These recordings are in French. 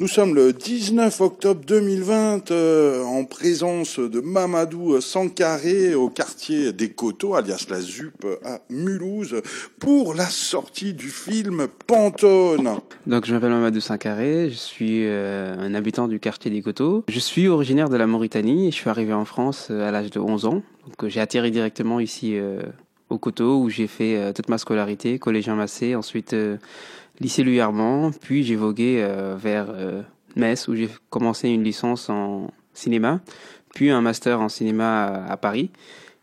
Nous sommes le 19 octobre 2020 euh, en présence de Mamadou Sankaré au quartier des Coteaux, alias la ZUP à Mulhouse, pour la sortie du film Pantone. Donc je m'appelle Mamadou Sankaré, je suis euh, un habitant du quartier des Coteaux. Je suis originaire de la Mauritanie et je suis arrivé en France euh, à l'âge de 11 ans. Donc j'ai atterri directement ici au Coteaux où j'ai fait toute ma scolarité, collégien Massé, ensuite lycée Louis Armand, puis j'ai vogué euh, vers euh, Metz où j'ai commencé une licence en cinéma, puis un master en cinéma à, Paris.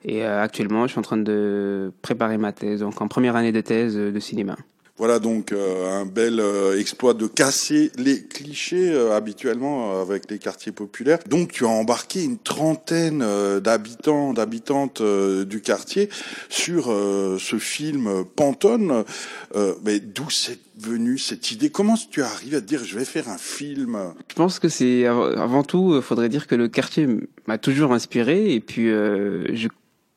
Et euh, actuellement, je suis en train de préparer ma thèse, donc en première année de thèse de cinéma. Voilà donc euh, un bel euh, exploit de casser les clichés euh, habituellement avec les quartiers populaires. Donc tu as embarqué une trentaine d'habitants, d'habitantes du quartier sur ce film Pantone. mais d'où c'est venu cette idée? Comment tu arrives à te dire je vais faire un film? Je pense que c'est avant tout, faudrait dire que le quartier m'a toujours inspiré et puis je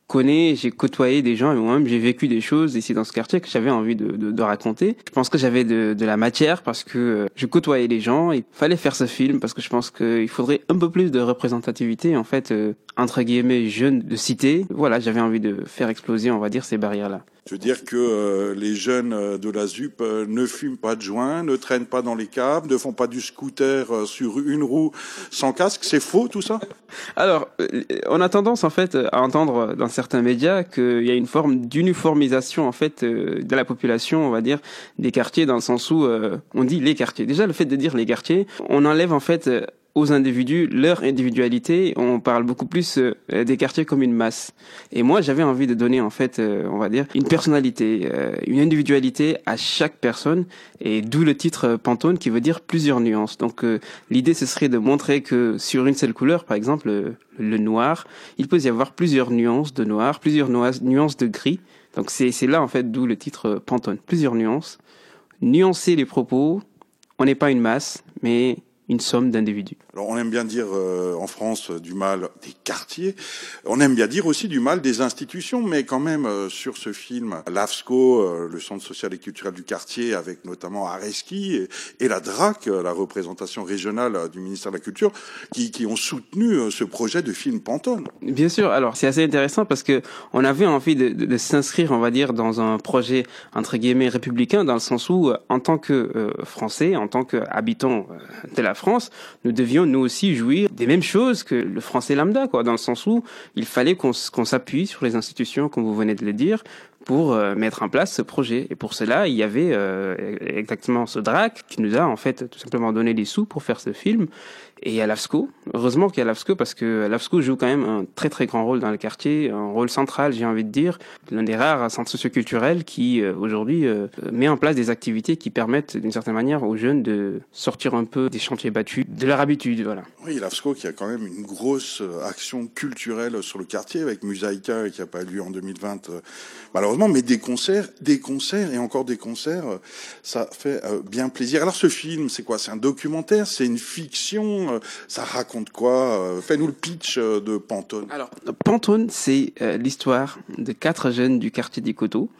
connais, j'ai côtoyé des gens et moi-même j'ai vécu des choses ici dans ce quartier que j'avais envie de, de, de, raconter. Je pense que j'avais de, de, la matière parce que euh, je côtoyais les gens. Il fallait faire ce film parce que je pense qu'il faudrait un peu plus de représentativité en fait euh, entre guillemets jeunes de cité. Voilà, j'avais envie de faire exploser, on va dire, ces barrières-là. Je veux dire que euh, les jeunes euh, de la ZUP euh, ne fument pas de joint, ne traînent pas dans les câbles, ne font pas du scooter sur une roue sans casque. C'est faux tout ça? Alors, on a tendance en fait à entendre dans certains médias qu'il y a une forme d'uniformisation en fait de la population, on va dire, des quartiers, dans le sens où on dit les quartiers. Déjà, le fait de dire les quartiers, on enlève en fait aux individus leur individualité. On parle beaucoup plus euh, des quartiers comme une masse. Et moi, j'avais envie de donner en fait, euh, on va dire, une personnalité, euh, une individualité à chaque personne. Et d'où le titre Pantone qui veut dire plusieurs nuances. Donc l'idée, ce serait de montrer que sur une seule couleur, par exemple le noir, il peut y avoir plusieurs nuances de noir, plusieurs nuances de gris. Donc c'est là en fait d'où le titre Pantone, plusieurs nuances. Nuancer les propos. On n'est pas une masse, mais une somme d'individus. Alors on aime bien dire euh, en France euh, du mal des quartiers, on aime bien dire aussi du mal des institutions, mais quand même euh, sur ce film, l'AFSCO, le Centre social et culturel du quartier, avec notamment Areski et, la DRAC, la représentation régionale du ministère de la Culture, qui, qui ont soutenu ce projet de film Pantone. Bien sûr, alors c'est assez intéressant parce que on avait envie de, de, de s'inscrire, on va dire, dans un projet entre guillemets républicain, dans le sens où, en tant que Français, en tant qu'habitants de la France, nous devions nous aussi jouir des mêmes choses que le français lambda, quoi, dans le sens où il fallait qu'on s'appuie sur les institutions, comme vous venez de le dire, pour euh, mettre en place ce projet. Et pour cela, il y avait euh, exactement ce DRAC qui nous a en fait tout simplement donné des sous pour faire ce film. Et à l'AFSCO, heureusement qu'il y a l'AFSCO parce que l'AFSCO joue quand même un très très grand rôle dans le quartier, un rôle central, j'ai envie de dire, l'un des rares centres socioculturels qui euh, aujourd'hui met en place des activités qui permettent d'une certaine manière aux jeunes de sortir un peu des chantiers battus, de leur habitude, voilà. Oui, l'AFSCO qui a quand même une grosse action culturelle sur le quartier avec Musaïka qui n'a pas eu lieu en 2020 malheureusement mais des concerts, des concerts et encore des concerts, euh, ça fait euh, bien plaisir. Alors ce film, c'est quoi? C'est un documentaire? C'est une fiction? Euh, Ça raconte quoi? Fais-nous le pitch de Pantone. Alors Pantone, c'est l'histoire de quatre jeunes du quartier des Coteaux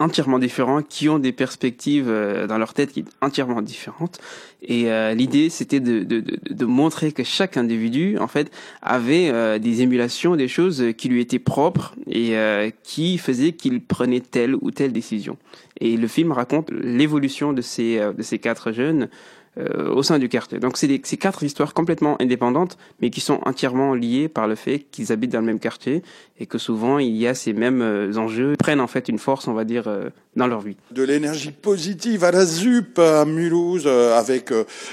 entièrement différents, qui ont des perspectives euh, dans leur tête qui sont entièrement différentes. Et euh, l'idée, c'était de, de, de, montrer que chaque individu, en fait, avait euh, des émulations, des choses qui lui étaient propres et qui faisaient qu'il prenait telle ou telle décision. Et le film raconte l'évolution de ces, de ces quatre jeunes euh, au sein du quartier. Donc c'est ces quatre histoires complètement indépendantes, mais qui sont entièrement liées par le fait qu'ils habitent dans le même quartier et que souvent il y a ces mêmes euh, enjeux prennent en fait une force, on va dire, euh, De l'énergie positive à la ZUP à Mulhouse avec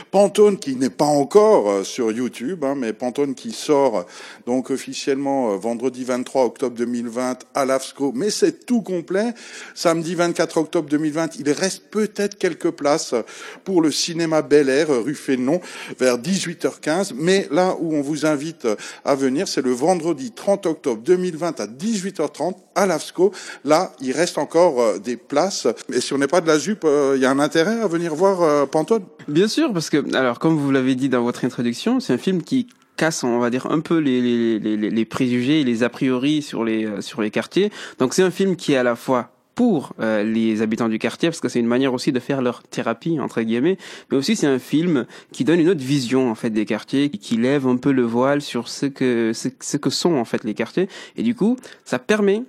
Pantone qui n'est pas encore sur YouTube, hein, mais Pantone qui sort donc officiellement vendredi 23 octobre 2020 à l'AFSCO, mais c'est tout complet. Samedi 24 octobre 2020, il reste peut-être quelques places pour le cinéma Bel Air, rue Fénon, vers 18h15. Mais là où on vous invite à venir, c'est le vendredi 30 octobre 2020 à 18h30 à l'AFSCO. Là, il reste encore euh, des places. Et si on n'est pas de la jupe, euh, il y a un intérêt à venir voir euh, Pantone Bien sûr, parce que, alors, comme vous l'avez dit dans votre introduction, c'est un film qui casse, on va dire, un peu les, les, les, les préjugés et les a priori sur les, sur les quartiers. Donc c'est un film qui est à la fois pour euh, les habitants du quartier parce que c'est une manière aussi de faire leur thérapie entre guillemets mais aussi c'est un film qui donne une autre vision en fait des quartiers qui lève un peu le voile sur ce que ce, ce que sont en fait les quartiers et du coup ça permet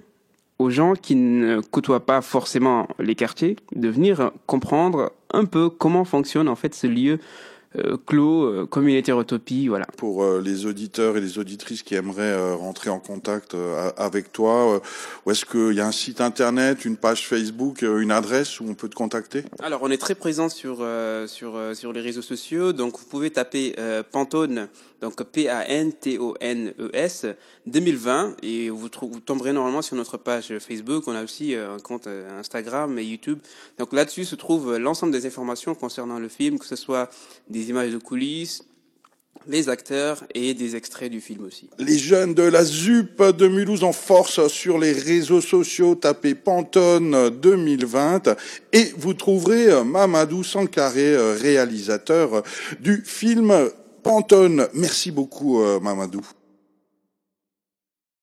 aux gens qui ne côtoient pas forcément les quartiers de venir comprendre un peu comment fonctionne en fait ce lieu euh, clos, euh, comme une hétérotopie, voilà. Pour euh, les auditeurs et les auditrices qui aimeraient rentrer en contact avec toi, où est-ce qu'il y a un site internet, une page Facebook, une adresse où on peut te contacter? Alors, on est très présent sur sur sur les réseaux sociaux, donc vous pouvez taper Pantone, donc P-A-N-T-O-N-E-S 2020 et vous, tomberez normalement sur notre page Facebook. On a aussi un compte Instagram et YouTube. Donc là-dessus se trouve l'ensemble des informations concernant le film, que ce soit des des images de coulisses, les acteurs et des extraits du film aussi. Les jeunes de la ZUP de Mulhouse en force sur les réseaux sociaux, tapez Pantone 2020 et vous trouverez Mamadou Sankaré, réalisateur du film Pantone. Merci beaucoup Mamadou.